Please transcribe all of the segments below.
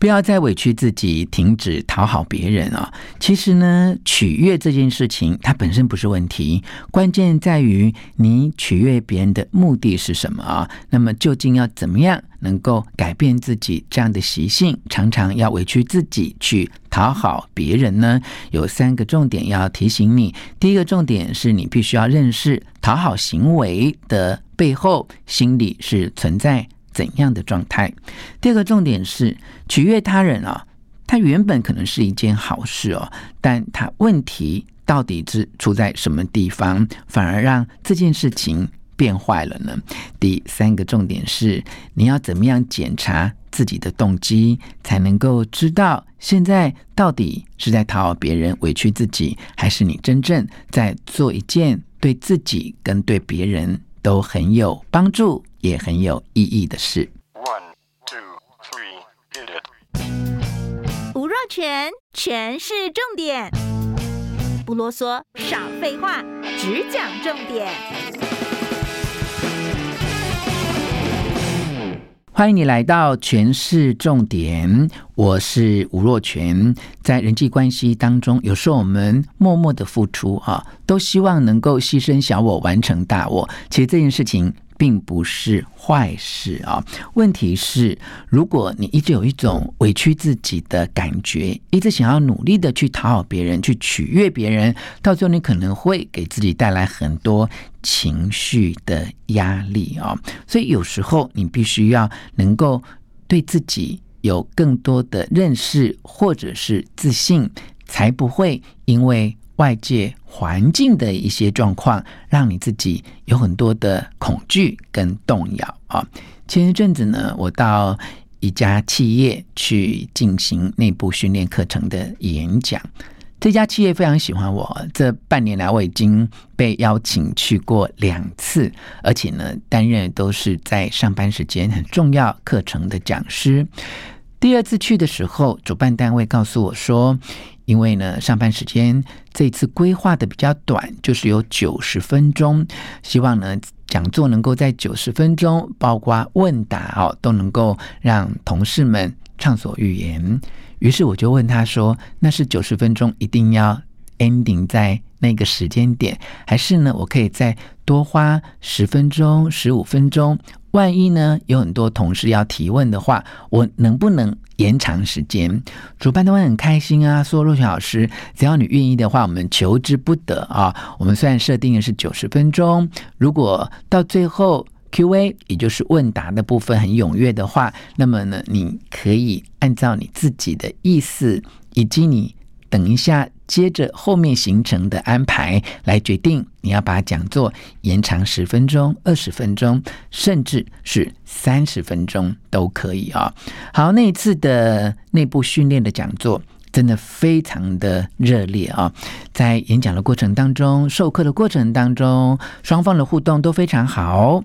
不要再委屈自己，停止讨好别人啊！其实呢，取悦这件事情它本身不是问题，关键在于你取悦别人的目的是什么啊？那么究竟要怎么样能够改变自己这样的习性，常常要委屈自己去讨好别人呢？有三个重点要提醒你。第一个重点是你必须要认识讨好行为的背后心理是存在怎样的状态？第二个重点是取悦他人啊，它原本可能是一件好事哦，但它问题到底是出在什么地方，反而让这件事情变坏了呢？第三个重点是你要怎么样检查自己的动机，才能够知道现在到底是在讨好别人、委屈自己，还是你真正在做一件对自己跟对别人都很有帮助，也很有意义的事。One, two, three, hit it. 吴若全，全是重点，不啰嗦，少废话，只讲重点。欢迎你来到全市重点，我是吴若全。在人际关系当中，有时候我们默默的付出，啊，都希望能够牺牲小我，完成大我。其实这件事情。并不是坏事啊，问题是，如果你一直有一种委屈自己的感觉，一直想要努力的去讨好别人，去取悦别人，到最后你可能会给自己带来很多情绪的压力啊。所以有时候你必须要能够对自己有更多的认识，或者是自信，才不会因为。外界环境的一些状况，让你自己有很多的恐惧跟动摇啊。前一阵子呢，我到一家企业去进行内部训练课程的演讲，这家企业非常喜欢我。这半年来，我已经被邀请去过两次，而且呢，担任都是在上班时间很重要课程的讲师。第二次去的时候，主办单位告诉我说，因为呢，上班时间这次规划的比较短，就是有九十分钟，希望呢讲座能够在九十分钟，包括问答哦，都能够让同事们畅所欲言。于是我就问他说：“那是九十分钟一定要 ending 在那个时间点，还是呢我可以再多花十分钟、十五分钟？万一呢有很多同事要提问的话，我能不能？”延长时间，主办都会很开心啊！说若雪老师，只要你愿意的话，我们求之不得啊！我们虽然设定的是九十分钟，如果到最后 Q&A，也就是问答的部分很踊跃的话，那么呢，你可以按照你自己的意思以及你。等一下，接着后面行程的安排来决定，你要把讲座延长十分钟、二十分钟，甚至是三十分钟都可以啊、好，那一次的内部训练的讲座真的非常的热烈啊、在演讲的过程当中、授课的过程当中，双方的互动都非常好。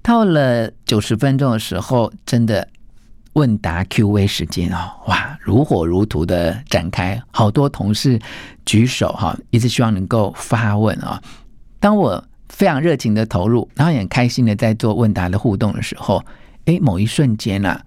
到了九十分钟的时候，真的。问答 Q&A 时间哦，哇，如火如荼的展开，好多同事举手哈，一直希望能够发问啊。当我非常热情的投入，然后也很开心的在做问答的互动的时候，诶，某一瞬间啊，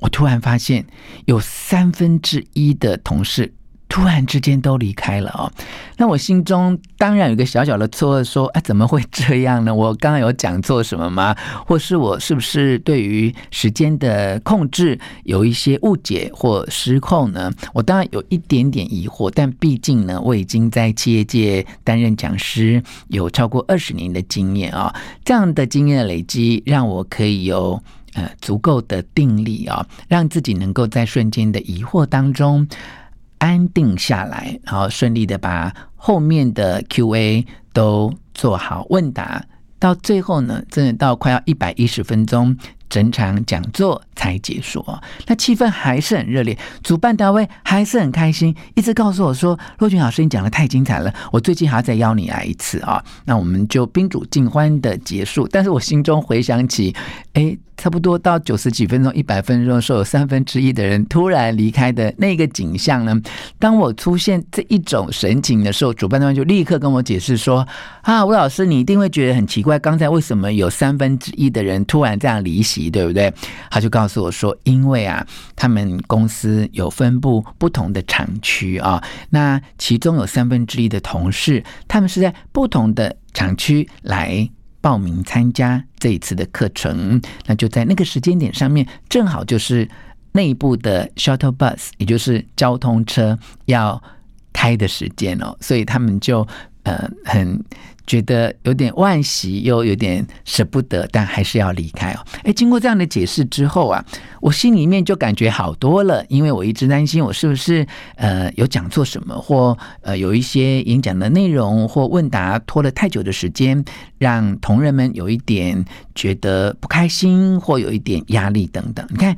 我突然发现有三分之一的同事。突然之间都离开了哦，那我心中当然有一个小小的错愕，说：哎，怎么会这样呢？我刚刚有讲错什么吗？或是我是不是对于时间的控制有一些误解或失控呢？我当然有一点点疑惑，但毕竟呢，我已经在企业界担任讲师有超过二十年的经验啊，这样的经验的累积让我可以有呃足够的定力啊，让自己能够在瞬间的疑惑当中。安定下来，然后顺利的把后面的 Q&A 都做好问答，到最后呢，真的到快要一百一十分钟整场讲座才结束，那气氛还是很热烈，主办单位还是很开心，一直告诉我说：“若权老师，你讲的太精彩了，我最近还要再邀你来一次啊。”那我们就宾主尽欢的结束，但是我心中回想起，哎。差不多到九十几分钟、一百分钟的时候，有三分之一的人突然离开的那个景象呢？当我出现这一种神情的时候，主办单位就立刻跟我解释说：“啊，吴老师，你一定会觉得很奇怪，刚才为什么有三分之一的人突然这样离席，对不对？”他就告诉我说：“因为啊，他们公司有分布不同的厂区啊，那其中有三分之一的同事，他们是在不同的厂区来。”报名参加这一次的课程，那就在那个时间点上面，正好就是内部的 shuttle bus，也就是交通车要开的时间哦，所以他们就呃很。觉得有点惋惜，又有点舍不得，但还是要离开哦。诶，经过这样的解释之后啊，我心里面就感觉好多了，因为我一直担心我是不是呃有讲错什么，或呃有一些演讲的内容或问答拖了太久的时间，让同仁们有一点觉得不开心，或有一点压力等等。你看，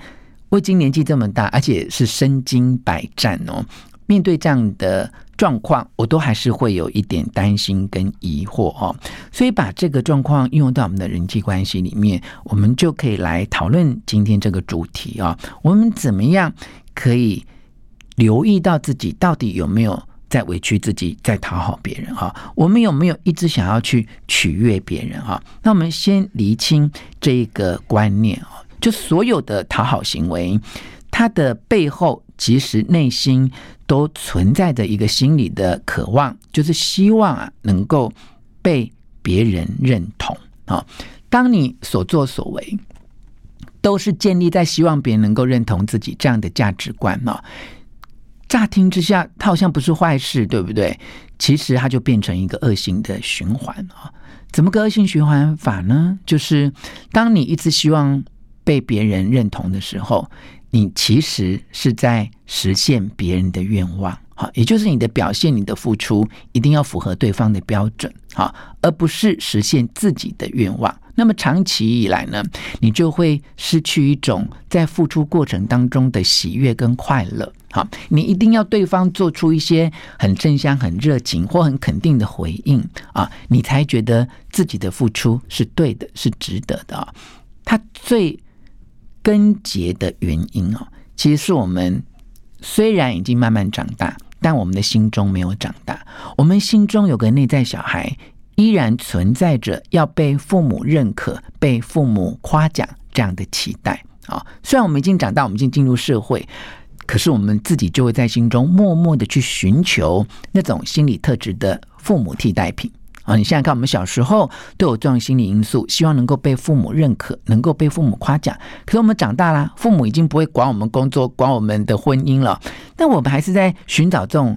我已经年纪这么大，而且是身经百战哦。面对这样的状况，我都还是会有一点担心跟疑惑哦。所以把这个状况运用到我们的人际关系里面，我们就可以来讨论今天这个主题啊。我们怎么样可以留意到自己到底有没有在委屈自己，在讨好别人哈？我们有没有一直想要去取悦别人哈？那我们先厘清这一个观念啊，就所有的讨好行为，它的背后。其实内心都存在着一个心理的渴望，就是希望啊能够被别人认同啊。当你所作所为都是建立在希望别人能够认同自己这样的价值观呢，乍听之下它好像不是坏事，对不对？其实它就变成一个恶性的循环啊。怎么个恶性循环法呢？就是当你一直希望被别人认同的时候。你其实是在实现别人的愿望，哈，也就是你的表现、你的付出一定要符合对方的标准，哈，而不是实现自己的愿望。那么长期以来呢，你就会失去一种在付出过程当中的喜悦跟快乐，好，你一定要对方做出一些很正向、很热情或很肯定的回应啊，你才觉得自己的付出是对的，是值得的啊。他最。根结的原因哦，其实是我们虽然已经慢慢长大，但我们的心中没有长大。我们心中有个内在小孩，依然存在着要被父母认可、被父母夸奖这样的期待啊。虽然我们已经长大，我们已经进入社会，可是我们自己就会在心中默默的去寻求那种心理特质的父母替代品。啊，你现在看，我们小时候都有这种心理因素，希望能够被父母认可，能够被父母夸奖。可是我们长大了，父母已经不会管我们工作，管我们的婚姻了。但我们还是在寻找这种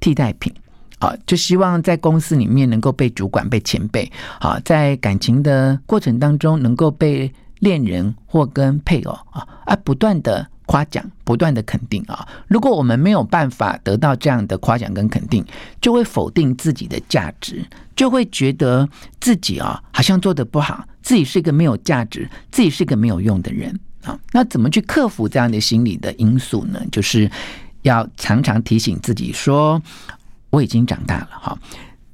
替代品啊，就希望在公司里面能够被主管、被前辈啊，在感情的过程当中能够被恋人或跟配偶啊，而不断的。夸奖，不断的肯定啊！如果我们没有办法得到这样的夸奖跟肯定，就会否定自己的价值，就会觉得自己啊好像做得不好，自己是一个没有价值，自己是一个没有用的人啊！那怎么去克服这样的心理的因素呢？就是要常常提醒自己说，我已经长大了哈。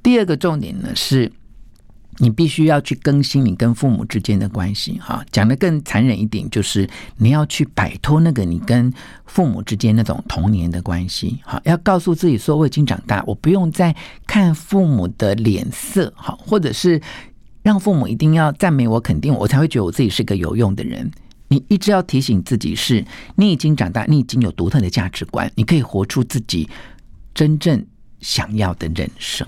第二个重点呢是。你必须要去更新你跟父母之间的关系，哈，讲的更残忍一点，就是你要去摆脱那个你跟父母之间那种童年的关系，哈，要告诉自己说，我已经长大，我不用再看父母的脸色，哈，或者是让父母一定要赞美我、肯定我，我才会觉得我自己是个有用的人。你一直要提醒自己，是你已经长大，你已经有独特的价值观，你可以活出自己真正想要的人生。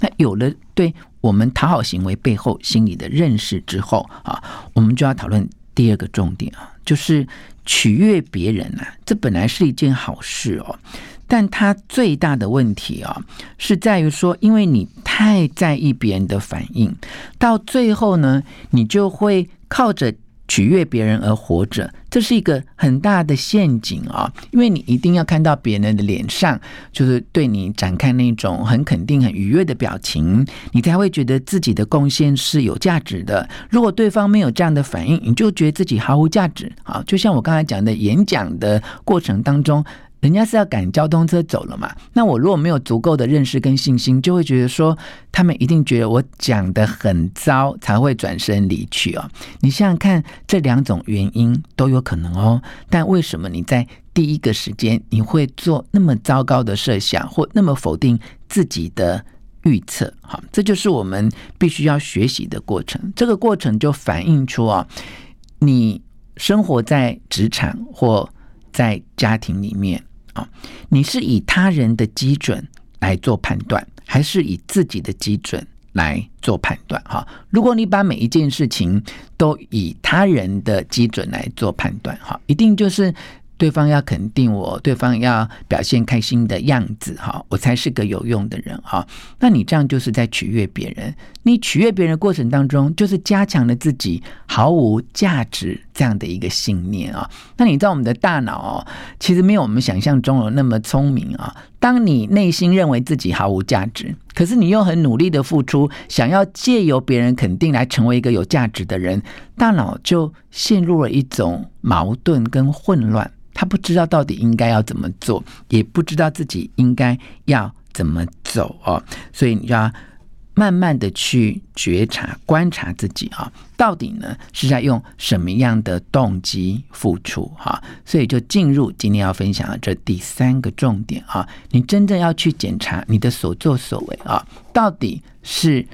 那有了对我们讨好行为背后心理的认识之后啊，我们就要讨论第二个重点啊，就是取悦别人啊，这本来是一件好事哦，但它最大的问题啊，是在于说，因为你太在意别人的反应，到最后呢，你就会靠着取悦别人而活着，这是一个很大的陷阱啊！因为你一定要看到别人的脸上，就是对你展开那种很肯定、很愉悦的表情，你才会觉得自己的贡献是有价值的。如果对方没有这样的反应，你就觉得自己毫无价值啊！就像我刚才讲的，演讲的过程当中。人家是要赶交通车走了嘛？那我如果没有足够的认识跟信心，就会觉得说他们一定觉得我讲的很糟，才会转身离去哦。你想想看，这两种原因都有可能哦。但为什么你在第一个时间你会做那么糟糕的设想，或那么否定自己的预测？好，这就是我们必须要学习的过程。这个过程就反映出啊，你生活在职场或在家庭里面。啊，你是以他人的基准来做判断，还是以自己的基准来做判断？哈，如果你把每一件事情都以他人的基准来做判断，哈，一定就是。对方要肯定我，对方要表现开心的样子，哈，我才是个有用的人，哈。那你这样就是在取悦别人，你取悦别人的过程当中，就是加强了自己毫无价值这样的一个信念啊。那你知道我们的大脑哦，其实没有我们想象中的那么聪明啊。当你内心认为自己毫无价值，可是你又很努力的付出，想要借由别人肯定来成为一个有价值的人，大脑就陷入了一种矛盾跟混乱。他不知道到底应该要怎么做，也不知道自己应该要怎么走哦，所以你要慢慢的去觉察、观察自己啊，到底呢是在用什么样的动机付出哈？所以就进入今天要分享的这第三个重点啊，你真正要去检查你的所作所为啊，到底是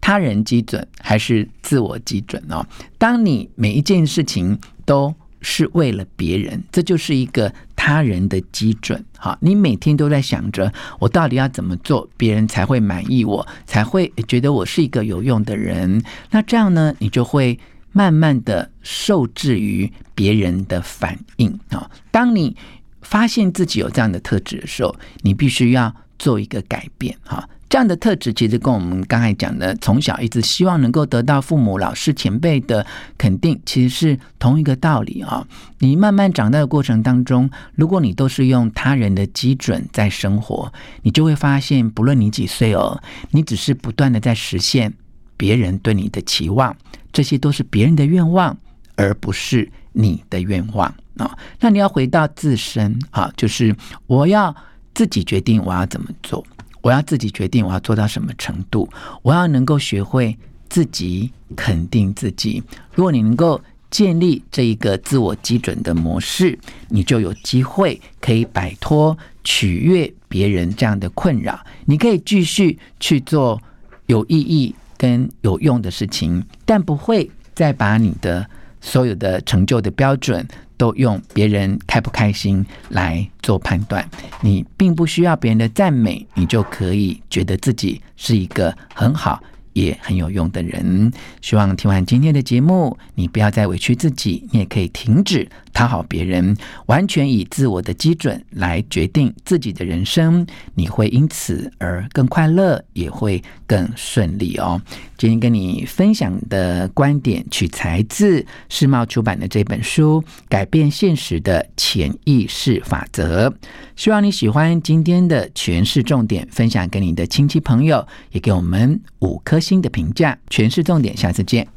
他人基准还是自我基准哦？当你每一件事情都是为了别人，这就是一个他人的基准。好，你每天都在想着，我到底要怎么做，别人才会满意我，才会觉得我是一个有用的人。那这样呢，你就会慢慢的受制于别人的反应。啊，当你发现自己有这样的特质的时候，你必须要做一个改变。哈。这样的特质其实跟我们刚才讲的，从小一直希望能够得到父母、老师、前辈的肯定，其实是同一个道理啊。你慢慢长大的过程当中，如果你都是用他人的基准在生活，你就会发现，不论你几岁哦，你只是不断的在实现别人对你的期望，这些都是别人的愿望，而不是你的愿望啊。那你要回到自身啊，就是我要自己决定我要怎么做。我要自己决定我要做到什么程度，我要能够学会自己肯定自己。如果你能够建立这一个自我基准的模式，你就有机会可以摆脱取悦别人这样的困扰。你可以继续去做有意义跟有用的事情，但不会再把你的所有的成就的标准。都用别人开不开心来做判断，你并不需要别人的赞美，你就可以觉得自己是一个很好。也很有用的人，希望听完今天的节目，你不要再委屈自己，你也可以停止讨好别人，完全以自我的基准来决定自己的人生，你会因此而更快乐，也会更顺利哦。今天跟你分享的观点取材自世茂出版的这本书《改变现实的潜意识法则》，希望你喜欢今天的诠释重点，分享给你的亲戚朋友，也给我们五颗。星的评价，诠释重点，下次见。